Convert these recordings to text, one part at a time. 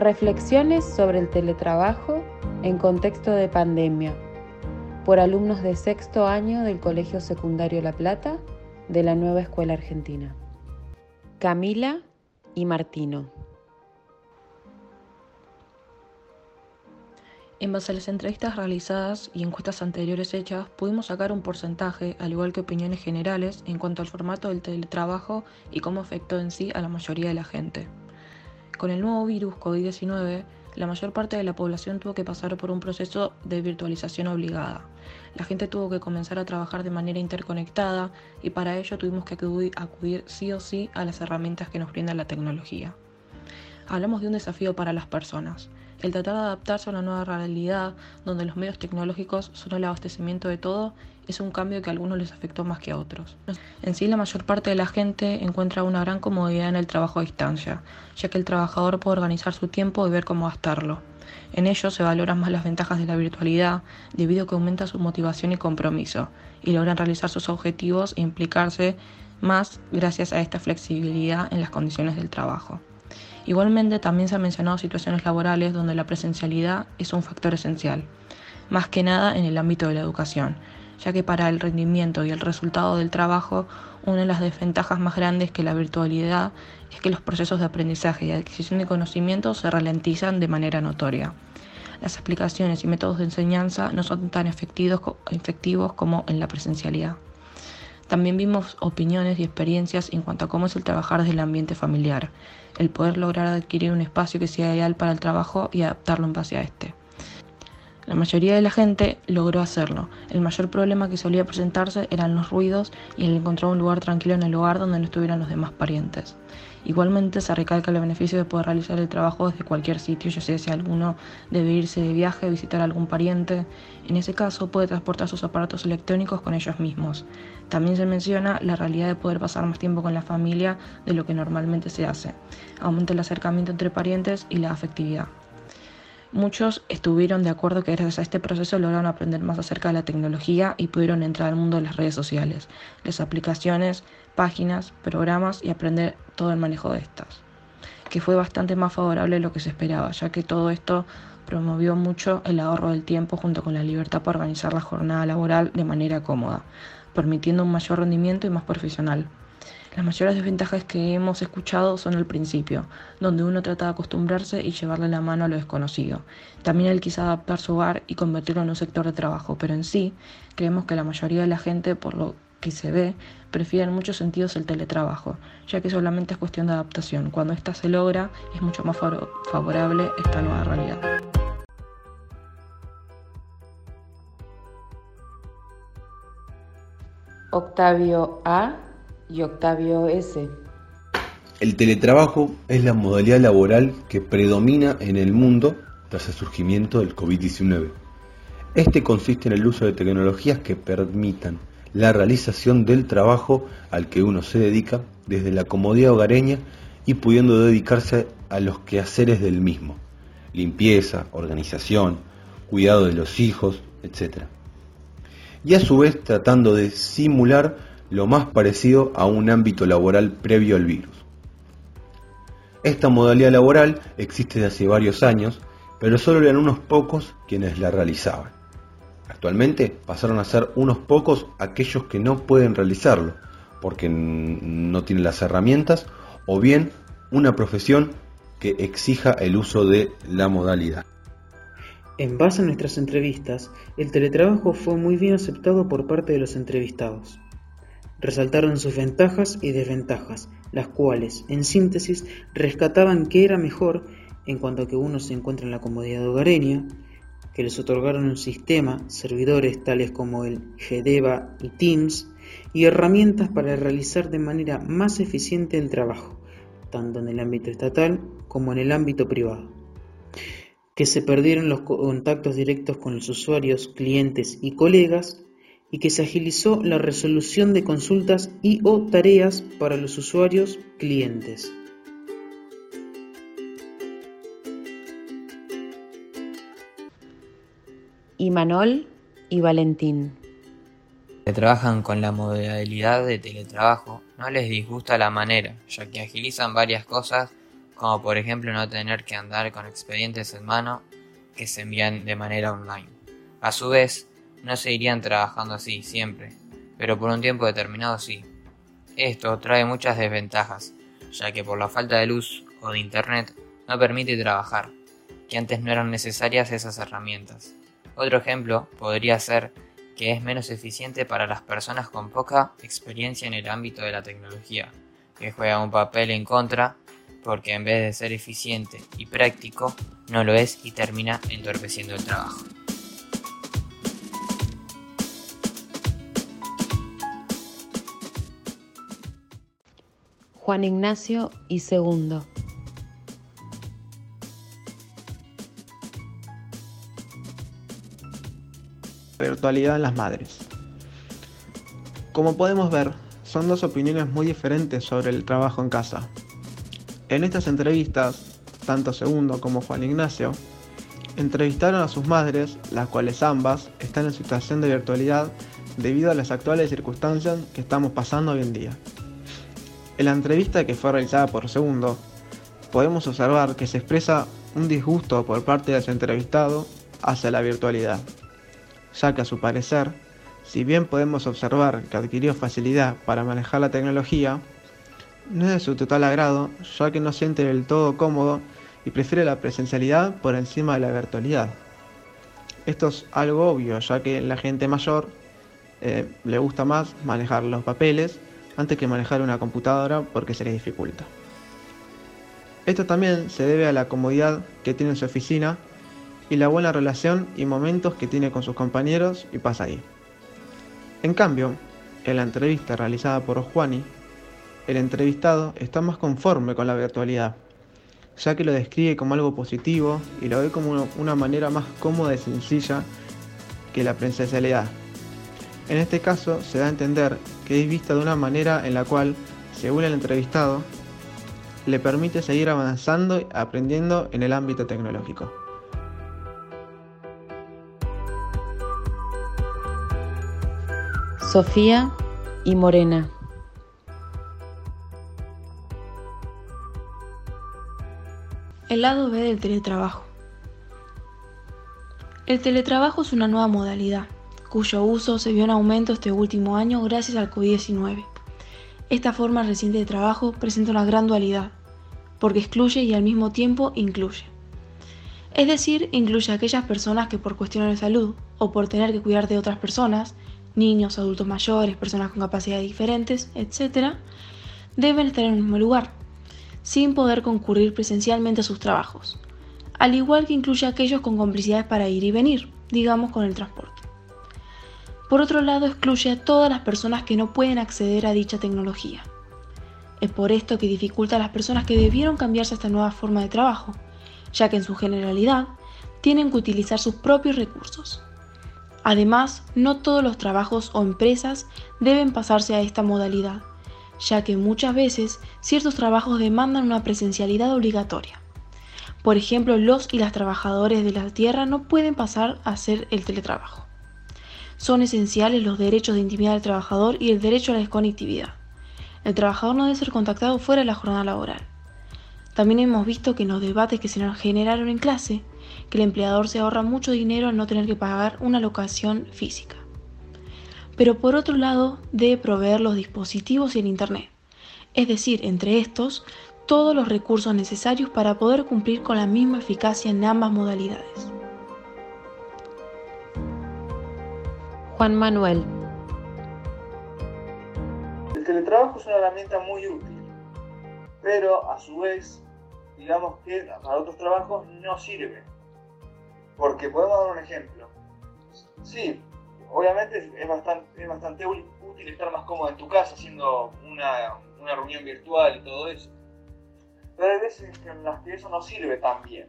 Reflexiones sobre el teletrabajo en contexto de pandemia por alumnos de sexto año del Colegio Secundario La Plata de la Nueva Escuela Argentina. Camila y Martino. En base a las entrevistas realizadas y encuestas anteriores hechas, pudimos sacar un porcentaje, al igual que opiniones generales, en cuanto al formato del teletrabajo y cómo afectó en sí a la mayoría de la gente. Con el nuevo virus COVID-19, la mayor parte de la población tuvo que pasar por un proceso de virtualización obligada. La gente tuvo que comenzar a trabajar de manera interconectada y para ello tuvimos que acudir, sí o sí a las herramientas que nos brinda la tecnología. Hablamos de un desafío para las personas, el tratar de adaptarse a una nueva realidad donde los medios tecnológicos son el abastecimiento de todo es un cambio que a algunos les afectó más que a otros. En sí, la mayor parte de la gente encuentra una gran comodidad en el trabajo a distancia, ya que el trabajador puede organizar su tiempo y ver cómo gastarlo. En ello se valoran más las ventajas de la virtualidad, debido a que aumenta su motivación y compromiso, y logran realizar sus objetivos e implicarse más gracias a esta flexibilidad en las condiciones del trabajo. Igualmente también se han mencionado situaciones laborales donde la presencialidad es un factor esencial, más que nada en el ámbito de la educación, ya que para el rendimiento y el resultado del trabajo, una de las desventajas más grandes que la virtualidad es que los procesos de aprendizaje y adquisición de conocimientos se ralentizan de manera notoria. Las aplicaciones y métodos de enseñanza no son tan efectivos, como en la presencialidad. También vimos opiniones y experiencias en cuanto a cómo es el trabajar desde el ambiente familiar, el poder lograr adquirir un espacio que sea ideal para el trabajo y adaptarlo en base a este. La mayoría de la gente logró hacerlo. El mayor problema que solía presentarse eran los ruidos y el encontrar un lugar tranquilo en el hogar donde no estuvieran los demás parientes. Igualmente se recalca el beneficio de poder realizar el trabajo desde cualquier sitio, ya sea si alguno debe irse de viaje, visitar a algún pariente. En ese caso puede transportar sus aparatos electrónicos con ellos mismos. También se menciona la realidad de poder pasar más tiempo con la familia de lo que normalmente se hace. Aumenta el acercamiento entre parientes y la afectividad. Muchos estuvieron de acuerdo que gracias a este proceso lograron aprender más acerca de la tecnología y pudieron entrar al mundo de las redes sociales, las aplicaciones, páginas, programas y aprender todo el manejo de estas, que fue bastante más favorable de lo que se esperaba, ya que todo esto promovió mucho el ahorro del tiempo junto con la libertad para organizar la jornada laboral de manera cómoda, permitiendo un mayor rendimiento y más profesional. Las mayores desventajas que hemos escuchado son al principio, donde uno trata de acostumbrarse y llevarle la mano a lo desconocido. También el quizá adaptar su hogar y convertirlo en un sector de trabajo, pero en sí creemos que la mayoría de la gente, por lo que se ve, prefiere en muchos sentidos el teletrabajo, ya que solamente es cuestión de adaptación. Cuando ésta se logra, es mucho más favorable esta nueva realidad. Octavio A y Octavio S. El teletrabajo es la modalidad laboral que predomina en el mundo tras el surgimiento del COVID-19. Este consiste en el uso de tecnologías que permitan la realización del trabajo al que uno se dedica desde la comodidad hogareña y pudiendo dedicarse a los quehaceres del mismo, limpieza, organización, cuidado de los hijos, etc. Y a su vez tratando de simular lo más parecido a un ámbito laboral previo al virus. Esta modalidad laboral existe desde hace varios años, pero solo eran unos pocos quienes la realizaban. Actualmente pasaron a ser unos pocos aquellos que no pueden realizarlo, porque no tienen las herramientas o bien una profesión que exija el uso de la modalidad. En base a nuestras entrevistas, el teletrabajo fue muy bien aceptado por parte de los entrevistados. Resaltaron sus ventajas y desventajas, las cuales, en síntesis, rescataban que era mejor en cuanto a que uno se encuentra en la comodidad hogareña, que les otorgaron un sistema, servidores tales como el GEDEVA y Teams, y herramientas para realizar de manera más eficiente el trabajo, tanto en el ámbito estatal como en el ámbito privado. Que se perdieron los contactos directos con los usuarios, clientes y colegas, y que se agilizó la resolución de consultas y o tareas para los usuarios clientes. Imanol y Valentín. Que trabajan con la modalidad de teletrabajo no les disgusta la manera, ya que agilizan varias cosas como por ejemplo no tener que andar con expedientes en mano que se envían de manera online. A su vez, no seguirían trabajando así siempre, pero por un tiempo determinado sí. Esto trae muchas desventajas, ya que por la falta de luz o de internet no permite trabajar, que antes no eran necesarias esas herramientas. Otro ejemplo podría ser que es menos eficiente para las personas con poca experiencia en el ámbito de la tecnología, que juega un papel en contra porque en vez de ser eficiente y práctico, no lo es y termina entorpeciendo el trabajo. Juan Ignacio y segundo. Virtualidad en las madres. Como podemos ver, son dos opiniones muy diferentes sobre el trabajo en casa. En estas entrevistas, tanto Segundo como Juan Ignacio entrevistaron a sus madres, las cuales ambas están en situación de virtualidad debido a las actuales circunstancias que estamos pasando hoy en día. En la entrevista que fue realizada por Segundo, podemos observar que se expresa un disgusto por parte de su entrevistado hacia la virtualidad ya que a su parecer, si bien podemos observar que adquirió facilidad para manejar la tecnología, no es de su total agrado, ya que no siente del todo cómodo y prefiere la presencialidad por encima de la virtualidad. Esto es algo obvio, ya que la gente mayor eh, le gusta más manejar los papeles antes que manejar una computadora porque se le dificulta. Esto también se debe a la comodidad que tiene en su oficina y la buena relación y momentos que tiene con sus compañeros y pasa ahí. En cambio, en la entrevista realizada por Juani, el entrevistado está más conforme con la virtualidad, ya que lo describe como algo positivo y lo ve como una manera más cómoda y sencilla que la presencialidad. En este caso se da a entender que es vista de una manera en la cual, según el entrevistado, le permite seguir avanzando y aprendiendo en el ámbito tecnológico. Sofía y Morena. El lado B del teletrabajo. El teletrabajo es una nueva modalidad, cuyo uso se vio en aumento este último año gracias al COVID-19. Esta forma reciente de trabajo presenta una gran dualidad, porque excluye y al mismo tiempo incluye. Es decir, incluye a aquellas personas que por cuestiones de salud o por tener que cuidar de otras personas niños, adultos mayores, personas con capacidades diferentes, etc., deben estar en el mismo lugar, sin poder concurrir presencialmente a sus trabajos, al igual que incluye a aquellos con complicidades para ir y venir, digamos con el transporte. Por otro lado, excluye a todas las personas que no pueden acceder a dicha tecnología. Es por esto que dificulta a las personas que debieron cambiarse a esta nueva forma de trabajo, ya que en su generalidad tienen que utilizar sus propios recursos. Además, no todos los trabajos o empresas deben pasarse a esta modalidad, ya que muchas veces ciertos trabajos demandan una presencialidad obligatoria. Por ejemplo, los y las trabajadores de la tierra no pueden pasar a hacer el teletrabajo. Son esenciales los derechos de intimidad del trabajador y el derecho a la desconectividad. El trabajador no debe ser contactado fuera de la jornada laboral. También hemos visto que en los debates que se generaron en clase, que el empleador se ahorra mucho dinero al no tener que pagar una locación física. Pero por otro lado, debe proveer los dispositivos y el Internet, es decir, entre estos, todos los recursos necesarios para poder cumplir con la misma eficacia en ambas modalidades. Juan Manuel. El teletrabajo es una herramienta muy útil, pero a su vez, digamos que para otros trabajos no sirve. Porque podemos dar un ejemplo. Sí, obviamente es bastante, es bastante útil estar más cómodo en tu casa haciendo una, una reunión virtual y todo eso. Pero hay veces en las que eso no sirve tan bien.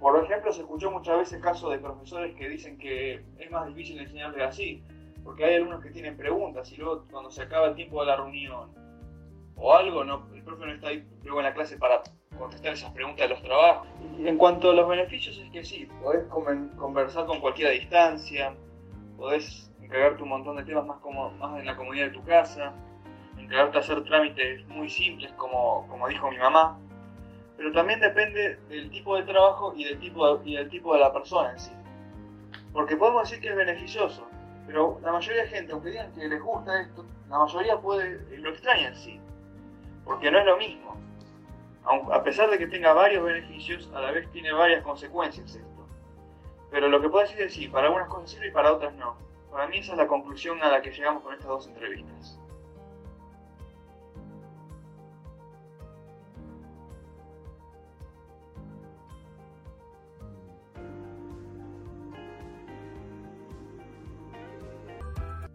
Por ejemplo, se escuchó muchas veces casos de profesores que dicen que es más difícil enseñarles así, porque hay algunos que tienen preguntas y luego cuando se acaba el tiempo de la reunión o algo, no, el profe no está ahí luego en la clase para contestar esas preguntas de los trabajos. Y en cuanto a los beneficios es que sí, podés conversar con cualquiera distancia, podés encargarte un montón de temas más, como, más en la comunidad de tu casa, encargarte a hacer trámites muy simples como, como dijo mi mamá, pero también depende del tipo de trabajo y del tipo de, y del tipo de la persona en sí. Porque podemos decir que es beneficioso, pero la mayoría de gente, aunque digan que les gusta esto, la mayoría puede lo extraña en sí, porque no es lo mismo. A pesar de que tenga varios beneficios, a la vez tiene varias consecuencias esto. Pero lo que puedo decir es sí, para algunas cosas sirve y para otras no. Para mí esa es la conclusión a la que llegamos con estas dos entrevistas.